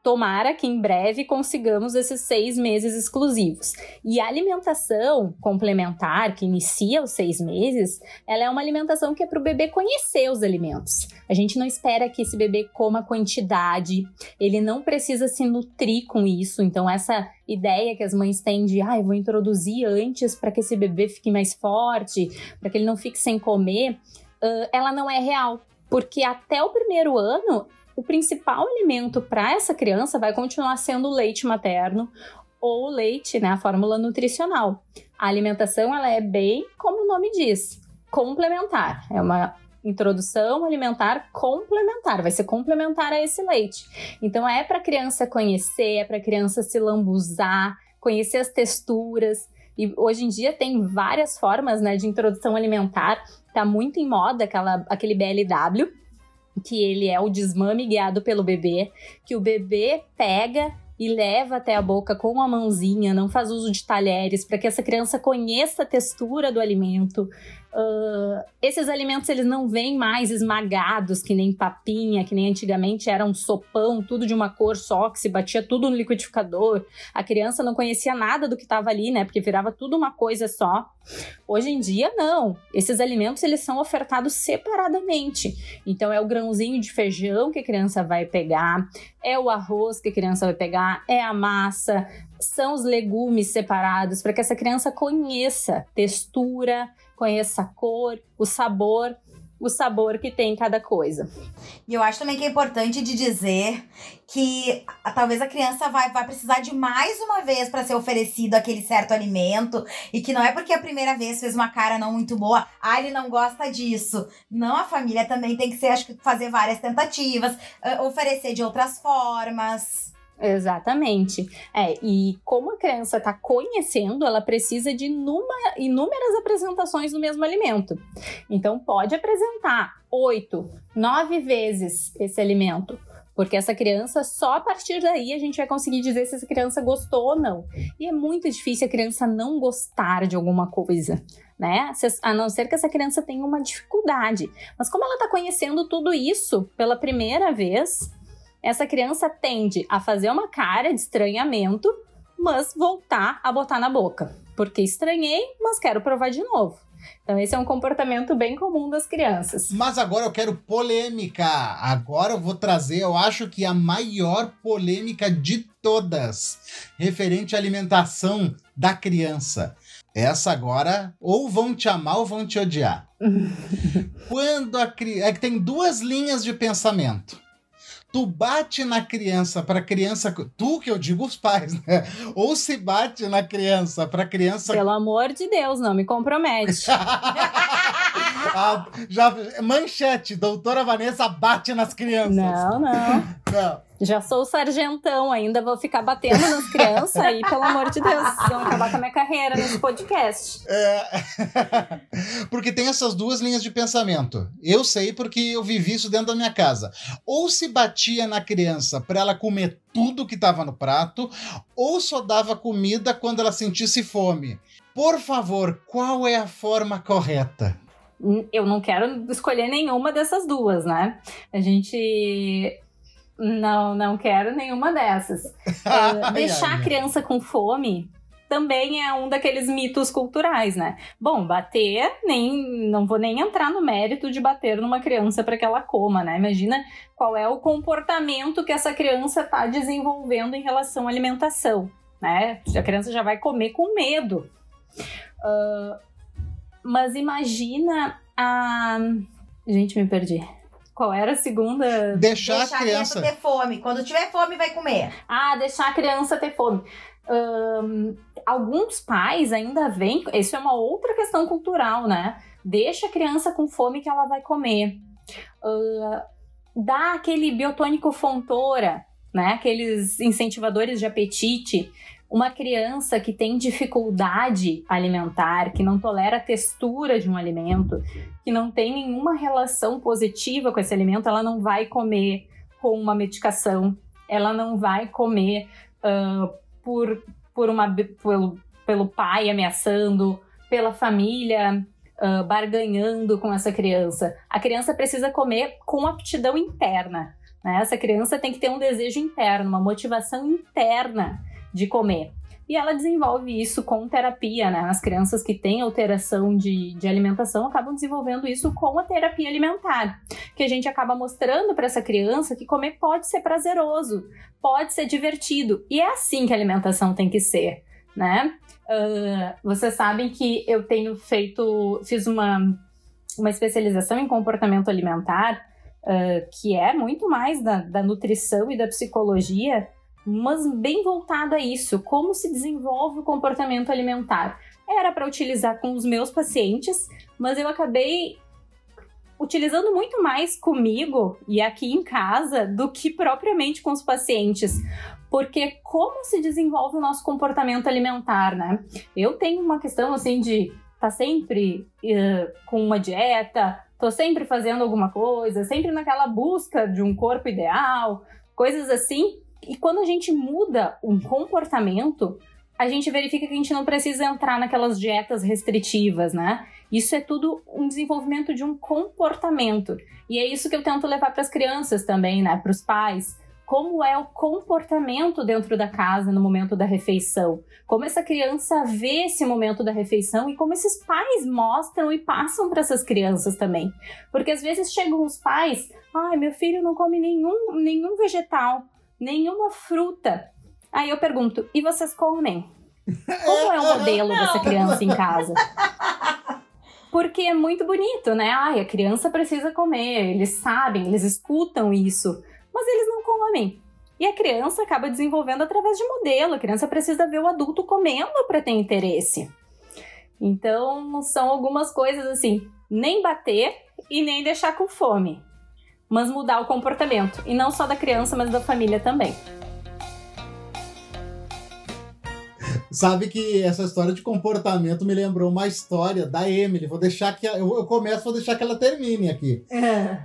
Tomara que em breve consigamos esses seis meses exclusivos. E a alimentação complementar, que inicia os seis meses, ela é uma alimentação que é para o bebê conhecer os alimentos. A gente não espera que esse bebê coma quantidade, ele não precisa se nutrir com isso. Então, essa ideia que as mães têm de, ah, eu vou introduzir antes para que esse bebê fique mais forte, para que ele não fique sem comer, uh, ela não é real. Porque até o primeiro ano o principal alimento para essa criança vai continuar sendo o leite materno ou leite, né, a fórmula nutricional. A alimentação ela é bem como o nome diz, complementar. É uma introdução alimentar complementar, vai ser complementar a esse leite. Então é para a criança conhecer, é para a criança se lambuzar, conhecer as texturas. E hoje em dia tem várias formas né, de introdução alimentar. Tá muito em moda aquela, aquele BLW, que ele é o desmame guiado pelo bebê, que o bebê pega e leva até a boca com a mãozinha, não faz uso de talheres, para que essa criança conheça a textura do alimento, Uh, esses alimentos eles não vêm mais esmagados que nem papinha, que nem antigamente era um sopão, tudo de uma cor só, que se batia tudo no liquidificador. A criança não conhecia nada do que estava ali, né? Porque virava tudo uma coisa só. Hoje em dia, não. Esses alimentos eles são ofertados separadamente. Então, é o grãozinho de feijão que a criança vai pegar, é o arroz que a criança vai pegar, é a massa, são os legumes separados para que essa criança conheça textura, conheça a cor, o sabor, o sabor que tem cada coisa. E eu acho também que é importante de dizer que talvez a criança vai, vai precisar de mais uma vez para ser oferecido aquele certo alimento e que não é porque a primeira vez fez uma cara não muito boa, ah, ele não gosta disso. Não, a família também tem que ser, acho que fazer várias tentativas, uh, oferecer de outras formas. Exatamente. É, e como a criança está conhecendo, ela precisa de inúmera, inúmeras apresentações do mesmo alimento. Então, pode apresentar oito, nove vezes esse alimento. Porque essa criança, só a partir daí a gente vai conseguir dizer se essa criança gostou ou não. E é muito difícil a criança não gostar de alguma coisa, né? A não ser que essa criança tenha uma dificuldade. Mas como ela está conhecendo tudo isso pela primeira vez, essa criança tende a fazer uma cara de estranhamento, mas voltar a botar na boca. Porque estranhei, mas quero provar de novo. Então, esse é um comportamento bem comum das crianças. Mas agora eu quero polêmica. Agora eu vou trazer, eu acho que a maior polêmica de todas, referente à alimentação da criança. Essa agora, ou vão te amar ou vão te odiar. (laughs) Quando a criança. É que tem duas linhas de pensamento tu bate na criança para criança, tu que eu digo os pais, né? Ou se bate na criança para criança. Pelo amor de Deus, não me compromete. (laughs) ah, já manchete, doutora Vanessa bate nas crianças. Não, não. Não. Já sou sargentão, ainda vou ficar batendo nas crianças aí, pelo amor de Deus, vão acabar com a minha carreira nesse podcast. É... (laughs) porque tem essas duas linhas de pensamento. Eu sei porque eu vivi isso dentro da minha casa. Ou se batia na criança para ela comer tudo que estava no prato, ou só dava comida quando ela sentisse fome. Por favor, qual é a forma correta? Eu não quero escolher nenhuma dessas duas, né? A gente não, não quero nenhuma dessas. (laughs) Uh, deixar a criança com fome também é um daqueles mitos culturais, né? Bom, bater, nem não vou nem entrar no mérito de bater numa criança para que ela coma, né? Imagina qual é o comportamento que essa criança está desenvolvendo em relação à alimentação, né? A criança já vai comer com medo. Uh, mas imagina a. Gente, me perdi. Qual era a segunda? Deixar, deixar a, criança... ter fome. Quando tiver fome, vai comer. Ah, deixar a criança ter fome. Um, alguns pais ainda vêm. Isso é uma outra questão cultural, né? Deixa a criança com fome que ela vai comer. Uh, dá aquele biotônico fontora, né? Aqueles incentivadores de apetite uma criança que tem dificuldade alimentar, que não tolera a textura de um alimento, que não tem nenhuma relação positiva com esse alimento, ela não vai comer com uma medicação, ela não vai comer uh, por, por uma, pelo, pelo pai ameaçando, pela família uh, barganhando com essa criança. A criança precisa comer com aptidão interna. Né? Essa criança tem que ter um desejo interno, uma motivação interna de comer. E ela desenvolve isso com terapia, né? As crianças que têm alteração de, de alimentação acabam desenvolvendo isso com a terapia alimentar, que a gente acaba mostrando para essa criança que comer pode ser prazeroso, pode ser divertido. E é assim que a alimentação tem que ser, né? Uh, vocês sabem que eu tenho feito, fiz uma, uma especialização em comportamento alimentar, uh, que é muito mais da, da nutrição e da psicologia mas bem voltada a isso, como se desenvolve o comportamento alimentar. Era para utilizar com os meus pacientes, mas eu acabei utilizando muito mais comigo e aqui em casa do que propriamente com os pacientes. Porque como se desenvolve o nosso comportamento alimentar, né? Eu tenho uma questão assim de tá sempre uh, com uma dieta, tô sempre fazendo alguma coisa, sempre naquela busca de um corpo ideal, coisas assim. E quando a gente muda um comportamento, a gente verifica que a gente não precisa entrar naquelas dietas restritivas, né? Isso é tudo um desenvolvimento de um comportamento. E é isso que eu tento levar para as crianças também, né? Para os pais. Como é o comportamento dentro da casa no momento da refeição? Como essa criança vê esse momento da refeição e como esses pais mostram e passam para essas crianças também. Porque às vezes chegam os pais, ai, meu filho não come nenhum, nenhum vegetal nenhuma fruta. Aí eu pergunto, e vocês comem? (laughs) Como é o modelo dessa criança em casa? Porque é muito bonito, né? Ai, a criança precisa comer, eles sabem, eles escutam isso, mas eles não comem. E a criança acaba desenvolvendo através de modelo. A criança precisa ver o adulto comendo para ter interesse. Então, são algumas coisas assim: nem bater e nem deixar com fome mas mudar o comportamento. E não só da criança, mas da família também. Sabe que essa história de comportamento me lembrou uma história da Emily. Vou deixar que. Eu, eu começo, vou deixar que ela termine aqui. É.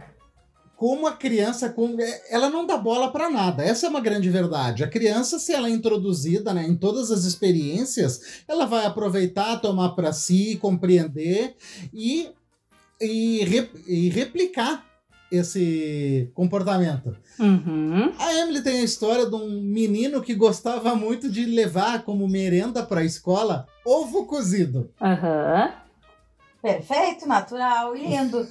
como a criança, como, é, ela não dá bola para nada. Essa é uma grande verdade. A criança, se ela é introduzida né, em todas as experiências, ela vai aproveitar, tomar para si, compreender e, e, e replicar esse comportamento. Uhum. A Emily tem a história de um menino que gostava muito de levar como merenda para a escola ovo cozido. Uhum. Perfeito, natural e lindo.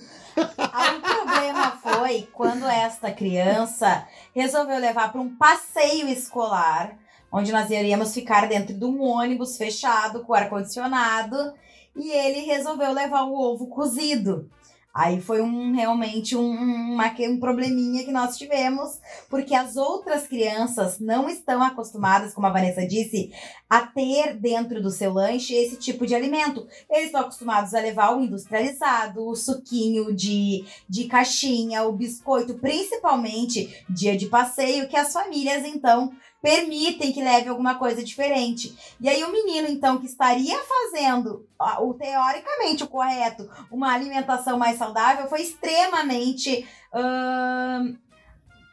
Aí o problema foi quando esta criança resolveu levar para um passeio escolar, onde nós iríamos ficar dentro de um ônibus fechado com ar-condicionado, e ele resolveu levar o ovo cozido. Aí foi um realmente um, uma, um probleminha que nós tivemos, porque as outras crianças não estão acostumadas, como a Vanessa disse, a ter dentro do seu lanche esse tipo de alimento. Eles estão acostumados a levar o industrializado, o suquinho de, de caixinha, o biscoito, principalmente dia de passeio, que as famílias então permitem que leve alguma coisa diferente. E aí o menino, então, que estaria fazendo o teoricamente o correto, uma alimentação mais saudável, foi extremamente uh,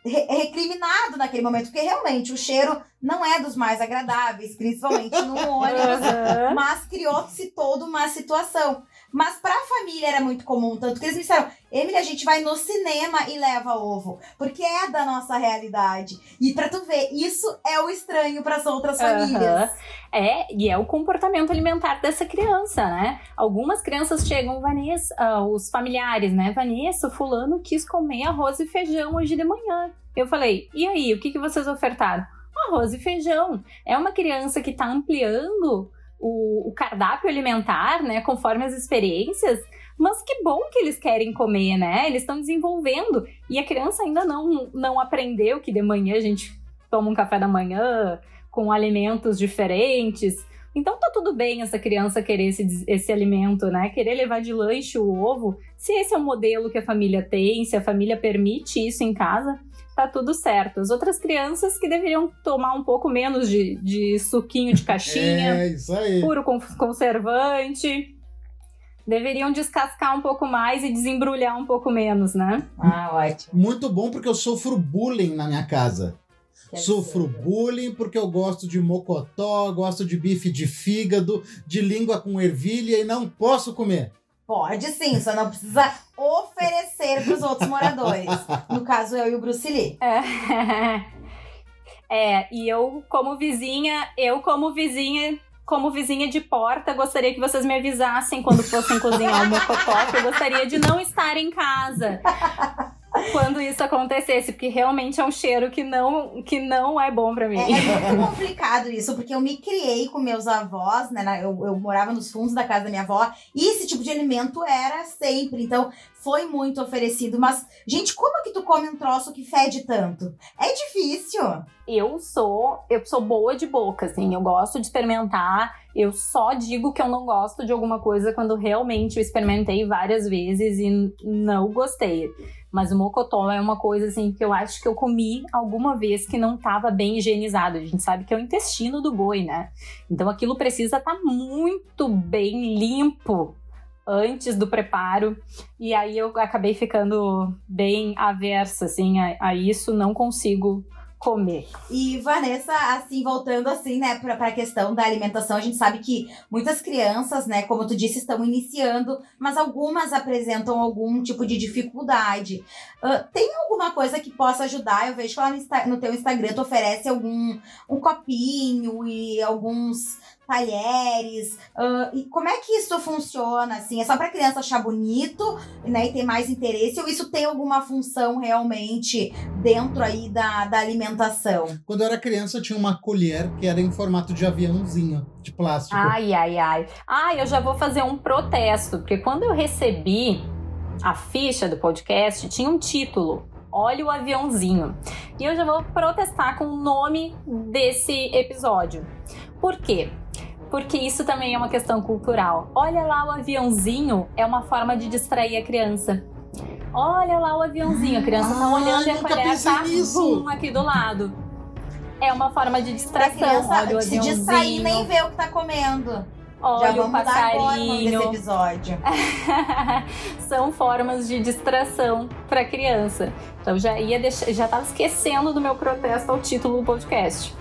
recriminado naquele momento, porque realmente o cheiro não é dos mais agradáveis, principalmente no (laughs) ônibus, mas criou-se toda uma situação. Mas para a família era muito comum, tanto que eles me disseram: Emily, a gente vai no cinema e leva ovo, porque é da nossa realidade. E para tu ver, isso é o estranho para as outras famílias. É, e é o comportamento alimentar dessa criança, né? Algumas crianças chegam, Vanessa, uh, os familiares, né? Vanessa, fulano quis comer arroz e feijão hoje de manhã. Eu falei: e aí, o que, que vocês ofertaram? Arroz e feijão. É uma criança que está ampliando o, o cardápio alimentar, né, conforme as experiências, mas que bom que eles querem comer, né? Eles estão desenvolvendo e a criança ainda não, não aprendeu que de manhã a gente toma um café da manhã com alimentos diferentes. Então tá tudo bem essa criança querer esse, esse alimento, né? Querer levar de lanche o ovo, se esse é o modelo que a família tem, se a família permite isso em casa, tá tudo certo. As outras crianças que deveriam tomar um pouco menos de, de suquinho de caixinha, (laughs) é, isso aí. puro conservante. Deveriam descascar um pouco mais e desembrulhar um pouco menos, né? Ah, ótimo. Muito bom porque eu sofro bullying na minha casa. Sofro absurdo. bullying porque eu gosto de mocotó, gosto de bife de fígado, de língua com ervilha e não posso comer. Pode sim, só não precisa oferecer para os outros moradores. No caso, eu e o Bruce Lee. É. é, e eu, como vizinha, eu, como vizinha, como vizinha de porta, gostaria que vocês me avisassem quando fossem cozinhar o mocotó, que eu gostaria de não estar em casa quando isso acontecesse, porque realmente é um cheiro que não, que não é bom para mim. É, é, muito complicado isso, porque eu me criei com meus avós, né? Eu, eu morava nos fundos da casa da minha avó, e esse tipo de alimento era sempre. Então, foi muito oferecido. Mas, gente, como que tu come um troço que fede tanto? É difícil. Eu sou, eu sou boa de boca, assim, eu gosto de experimentar. Eu só digo que eu não gosto de alguma coisa quando realmente eu experimentei várias vezes e não gostei. Mas o mocotó é uma coisa assim que eu acho que eu comi alguma vez que não estava bem higienizado. A gente sabe que é o intestino do boi, né? Então aquilo precisa estar tá muito bem limpo antes do preparo. E aí eu acabei ficando bem aversa assim a, a isso, não consigo comer. E Vanessa, assim, voltando assim, né, para a questão da alimentação, a gente sabe que muitas crianças, né, como tu disse, estão iniciando, mas algumas apresentam algum tipo de dificuldade. Uh, tem alguma coisa que possa ajudar? Eu vejo que lá no, no teu Instagram tu oferece algum um copinho e alguns talheres. Uh, e como é que isso funciona? Assim, é só para criança achar bonito né, e ter mais interesse? Ou isso tem alguma função realmente dentro aí da, da alimentação? Quando eu era criança, eu tinha uma colher que era em formato de aviãozinho, de plástico. Ai, ai, ai. Ai, eu já vou fazer um protesto, porque quando eu recebi a ficha do podcast, tinha um título Olha o aviãozinho. E eu já vou protestar com o nome desse episódio. Por quê? Porque isso também é uma questão cultural. Olha lá o aviãozinho, é uma forma de distrair a criança. Olha lá o aviãozinho, a criança tá olhando e a colher tá um aqui do lado. É uma forma de distração. Olha o se distrair nem ver o que tá comendo. olha Já vamos o passarinho. Dar agora episódio. (laughs) São formas de distração para criança. Então já ia deixar, já estava esquecendo do meu protesto ao título do podcast.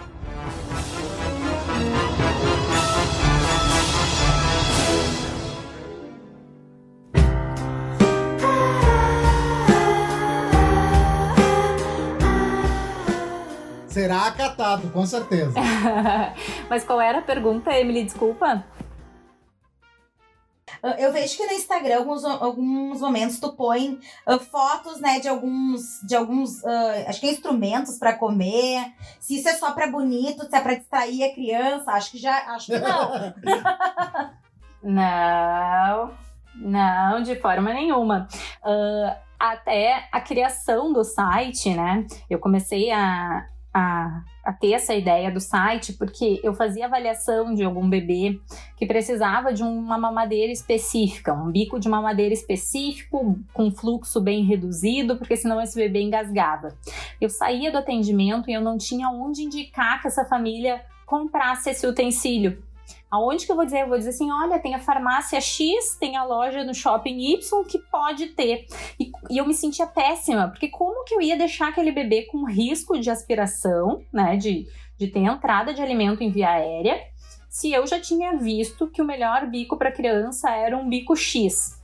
Será acatado, com certeza. (laughs) Mas qual era a pergunta, Emily? Desculpa. Eu vejo que no Instagram, alguns, alguns momentos, tu põe uh, fotos, né, de alguns, de alguns uh, acho que é instrumentos para comer. Se isso é só para bonito, se é para distrair a criança, acho que já, acho que não. (laughs) não, não, de forma nenhuma. Uh, até a criação do site, né? Eu comecei a, a, a, ter essa ideia do site, porque eu fazia avaliação de algum bebê que precisava de uma mamadeira específica, um bico de mamadeira específico, com fluxo bem reduzido, porque senão esse bebê engasgava. Eu saía do atendimento e eu não tinha onde indicar que essa família comprasse esse utensílio. Aonde que eu vou dizer? Eu vou dizer assim: olha, tem a farmácia X, tem a loja no shopping Y que pode ter. E, e, eu me sentia péssima, porque como que eu ia deixar aquele bebê com risco de aspiração, né? De, de ter entrada de alimento em via aérea, se eu já tinha visto que o melhor bico para criança era um bico X.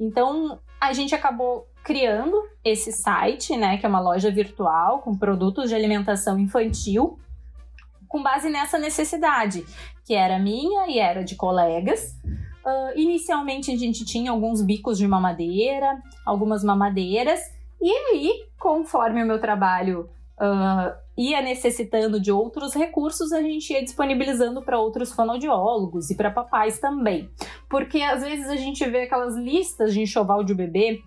Então a gente acabou criando esse site, né? Que é uma loja virtual com produtos de alimentação infantil com base nessa necessidade, que era minha e era de colegas. Uh, inicialmente a gente tinha alguns bicos de mamadeira, algumas mamadeiras, e aí, conforme o meu trabalho uh, ia necessitando de outros recursos, a gente ia disponibilizando para outros fonoaudiólogos e para papais também. Porque às vezes a gente vê aquelas listas de enxoval de bebê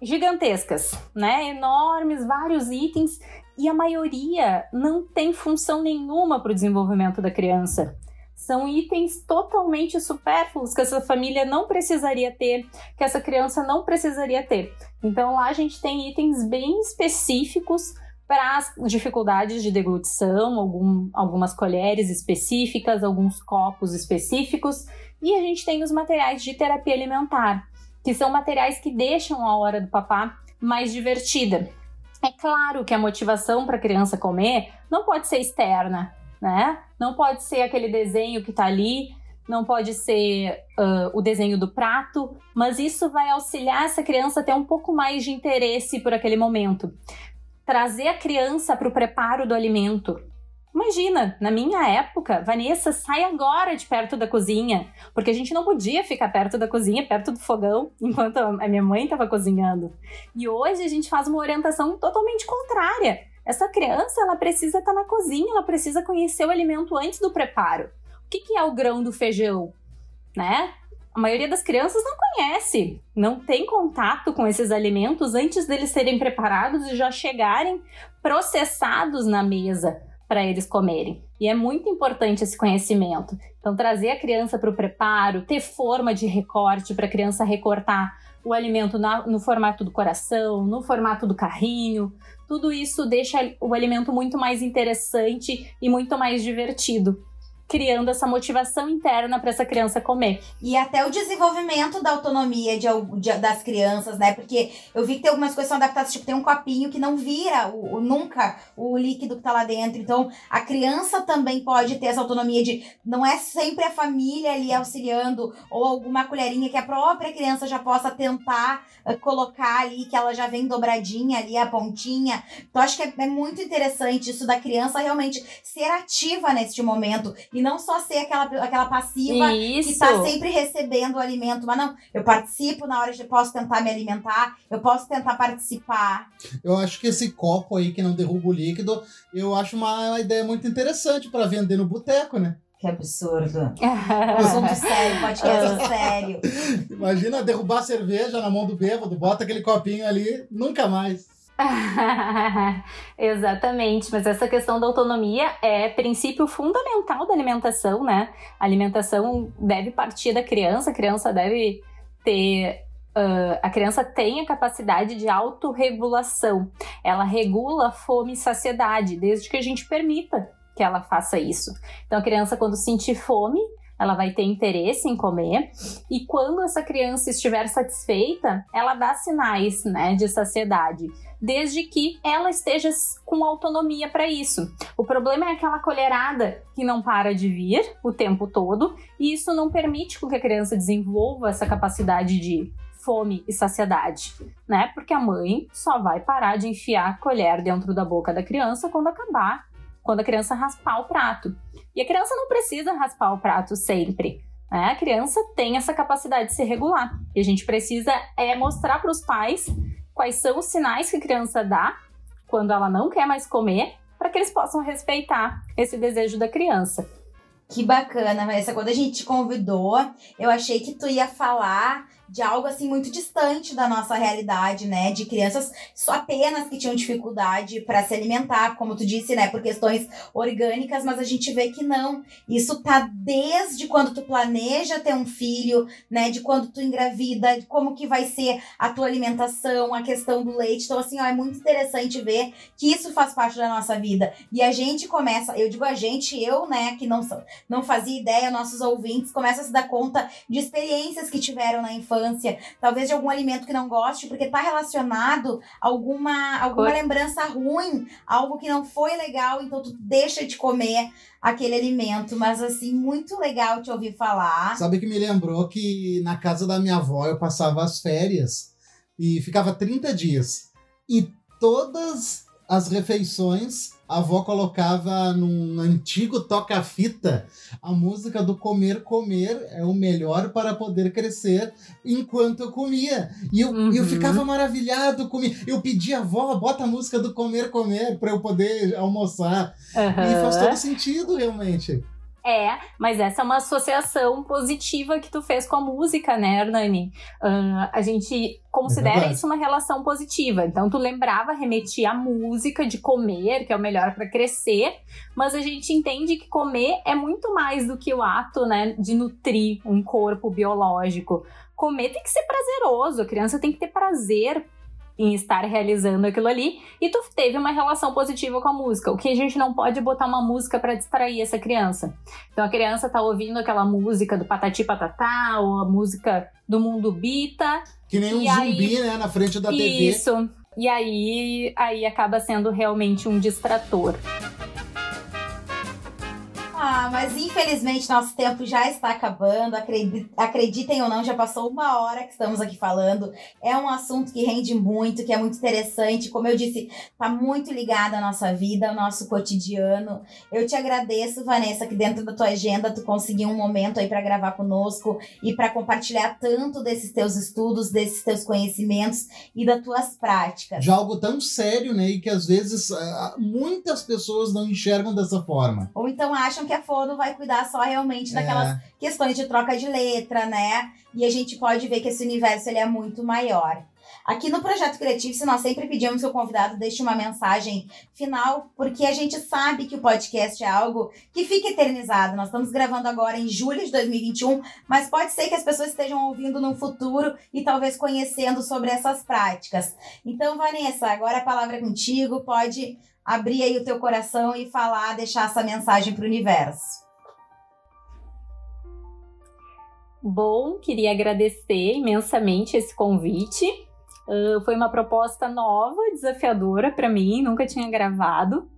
gigantescas, né? Enormes, vários itens, e a maioria não tem função nenhuma para o desenvolvimento da criança. São itens totalmente supérfluos que essa família não precisaria ter, que essa criança não precisaria ter. Então lá a gente tem itens bem específicos para as dificuldades de deglutição, algum, algumas colheres específicas, alguns copos específicos, e a gente tem os materiais de terapia alimentar, que são materiais que deixam a hora do papá mais divertida. É claro que a motivação para a criança comer não pode ser externa, né? Não pode ser aquele desenho que está ali, não pode ser uh, o desenho do prato, mas isso vai auxiliar essa criança a ter um pouco mais de interesse por aquele momento. Trazer a criança para o preparo do alimento, Imagina, na minha época, Vanessa, sai agora de perto da cozinha, porque a gente não podia ficar perto da cozinha, perto do fogão, enquanto a minha mãe estava cozinhando. E hoje a gente faz uma orientação totalmente contrária. Essa criança, ela precisa estar tá na cozinha, ela precisa conhecer o alimento antes do preparo. O que, que é o grão do feijão, né? A maioria das crianças não conhece, não tem contato com esses alimentos antes deles serem preparados e já chegarem processados na mesa para eles comerem. E é muito importante esse conhecimento. Então, trazer a criança para o preparo, ter forma de recorte para a criança recortar o alimento na, no formato do coração, no formato do carrinho, tudo isso deixa o alimento muito mais interessante e muito mais divertido criando essa motivação interna para essa criança comer. E até o desenvolvimento da autonomia de, de, das crianças, né? Porque eu vi que tem algumas coisas que são adaptadas, tipo, tem um copinho que não vira o, o, nunca o líquido que tá lá dentro. Então, a criança também pode ter essa autonomia de não é sempre a família ali auxiliando ou alguma colherinha que a própria criança já possa tentar uh, colocar ali, que ela já vem dobradinha ali, a pontinha. Então, acho que é, é muito interessante isso da criança realmente ser ativa neste momento e não só ser aquela, aquela passiva Isso. que tá sempre recebendo o alimento, mas não, eu participo na hora de posso tentar me alimentar, eu posso tentar participar. Eu acho que esse copo aí que não derruba o líquido, eu acho uma ideia muito interessante para vender no boteco, né? Que absurdo. (laughs) Assunto sério, podcast sério. Imagina derrubar cerveja na mão do bêbado, bota aquele copinho ali, nunca mais. (laughs) Exatamente, mas essa questão da autonomia é princípio fundamental da alimentação, né? A alimentação deve partir da criança, a criança deve ter. Uh, a criança tem a capacidade de autorregulação. Ela regula fome e saciedade, desde que a gente permita que ela faça isso. Então, a criança, quando sentir fome, ela vai ter interesse em comer, e quando essa criança estiver satisfeita, ela dá sinais né, de saciedade desde que ela esteja com autonomia para isso. O problema é aquela colherada que não para de vir o tempo todo, e isso não permite que a criança desenvolva essa capacidade de fome e saciedade, né? Porque a mãe só vai parar de enfiar a colher dentro da boca da criança quando acabar, quando a criança raspar o prato. E a criança não precisa raspar o prato sempre. Né? A criança tem essa capacidade de se regular. E a gente precisa é mostrar para os pais quais são os sinais que a criança dá quando ela não quer mais comer, para que eles possam respeitar esse desejo da criança. Que bacana, Vanessa. Quando a gente te convidou, eu achei que tu ia falar de algo assim muito distante da nossa realidade, né? De crianças só apenas que tinham dificuldade para se alimentar, como tu disse, né? Por questões orgânicas, mas a gente vê que não. Isso tá desde quando tu planeja ter um filho, né? De quando tu engravida, como que vai ser a tua alimentação, a questão do leite. Então, assim, ó, é muito interessante ver que isso faz parte da nossa vida. E a gente começa, eu digo a gente, eu, né, que não, não fazia ideia, nossos ouvintes, começam a se dar conta de experiências que tiveram na infância infância, talvez de algum alimento que não goste, porque está relacionado a alguma, alguma lembrança ruim, algo que não foi legal, então tu deixa de comer aquele alimento. Mas assim, muito legal te ouvir falar. Sabe que me lembrou que na casa da minha avó eu passava as férias e ficava 30 dias. E todas as refeições a avó colocava num antigo toca-fita a música do comer, comer é o melhor para poder crescer enquanto eu comia. E eu, uhum. eu ficava maravilhado, comia. eu pedia, avó, bota a música do comer, comer para eu poder almoçar. Uhum. E faz todo sentido, realmente. É, mas essa é uma associação positiva que tu fez com a música, né, Hernani? Uh, a gente considera é isso uma relação positiva. Então, tu lembrava, remetia à música de comer, que é o melhor para crescer, mas a gente entende que comer é muito mais do que o ato, né, de nutrir um corpo biológico. Comer tem que ser prazeroso, a criança tem que ter prazer em estar realizando aquilo ali e tu teve uma relação positiva com a música. O que a gente não pode botar uma música para distrair essa criança. Então a criança tá ouvindo aquela música do Patati Patatá ou a música do Mundo Bita. Que nem um aí, zumbi, né, na frente da TV. Isso. E aí, aí acaba sendo realmente um distrator. Ah, mas infelizmente nosso tempo já está acabando. Acreditem ou não, já passou uma hora que estamos aqui falando. É um assunto que rende muito, que é muito interessante. Como eu disse, está muito ligado à nossa vida, ao nosso cotidiano. Eu te agradeço, Vanessa, que dentro da tua agenda tu conseguiu um momento aí para gravar conosco e para compartilhar tanto desses teus estudos, desses teus conhecimentos e das tuas práticas. De algo tão sério, né? E que às vezes ah, muitas pessoas não enxergam dessa forma. Ou então acham que a Fono vai cuidar só realmente é. daquelas questões de troca de letra, né? E a gente pode ver que esse universo ele é muito maior. Aqui no Projeto Criativo, nós sempre pedimos que o convidado deixe uma mensagem final, porque a gente sabe que o podcast é algo que fica eternizado. Nós estamos gravando agora em julho de 2021, mas pode ser que as pessoas estejam ouvindo no futuro e talvez conhecendo sobre essas práticas. Então, Vanessa, agora a palavra é contigo. Pode abrir aí o teu coração e falar, deixar essa mensagem para o universo. Bom, queria agradecer imensamente esse convite. Uh, foi uma proposta nova, desafiadora para mim, nunca tinha gravado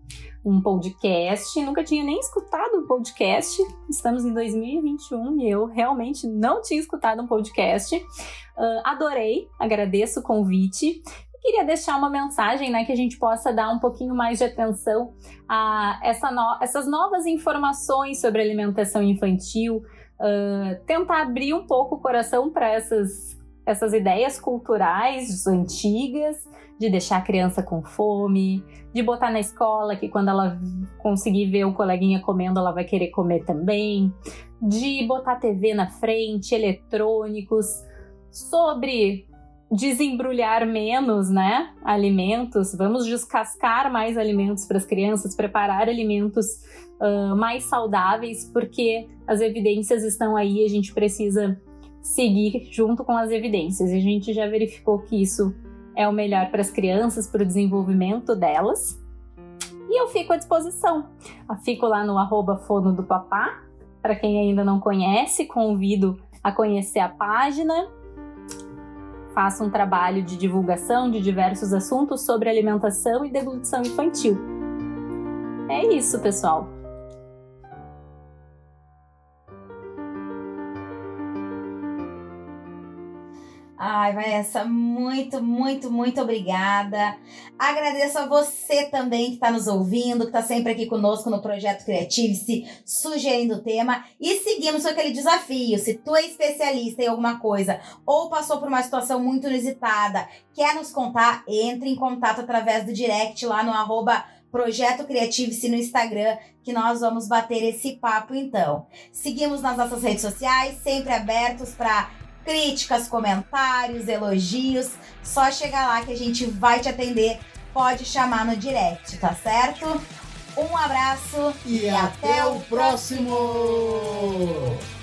um podcast, nunca tinha nem escutado um podcast. Estamos em 2021 e eu realmente não tinha escutado um podcast. Uh, adorei, agradeço o convite queria deixar uma mensagem, né, que a gente possa dar um pouquinho mais de atenção a essa no essas novas informações sobre alimentação infantil, uh, tentar abrir um pouco o coração para essas, essas ideias culturais antigas, de deixar a criança com fome, de botar na escola que quando ela conseguir ver o coleguinha comendo, ela vai querer comer também, de botar TV na frente, eletrônicos, sobre desembrulhar menos, né, alimentos, vamos descascar mais alimentos para as crianças, preparar alimentos uh, mais saudáveis, porque as evidências estão aí, a gente precisa seguir junto com as evidências. E a gente já verificou que isso é o melhor para as crianças, para o desenvolvimento delas. E eu fico à disposição. Eu fico lá no arroba fono do papá para quem ainda não conhece, convido a conhecer a página. Faço um trabalho de divulgação de diversos assuntos sobre alimentação e deglutição infantil. É isso, pessoal. Ai, Vanessa, muito, muito, muito obrigada. Agradeço a você também que está nos ouvindo, que está sempre aqui conosco no Projeto Creative-se, sugerindo o tema. E seguimos com aquele desafio. Se tu é especialista em alguma coisa ou passou por uma situação muito inusitada, quer nos contar, entre em contato através do direct lá no arroba Projeto Criative-se no Instagram, que nós vamos bater esse papo então. Seguimos nas nossas redes sociais, sempre abertos para críticas, comentários, elogios, só chegar lá que a gente vai te atender. Pode chamar no direct, tá certo? Um abraço e, e até, até, o próximo. próximo.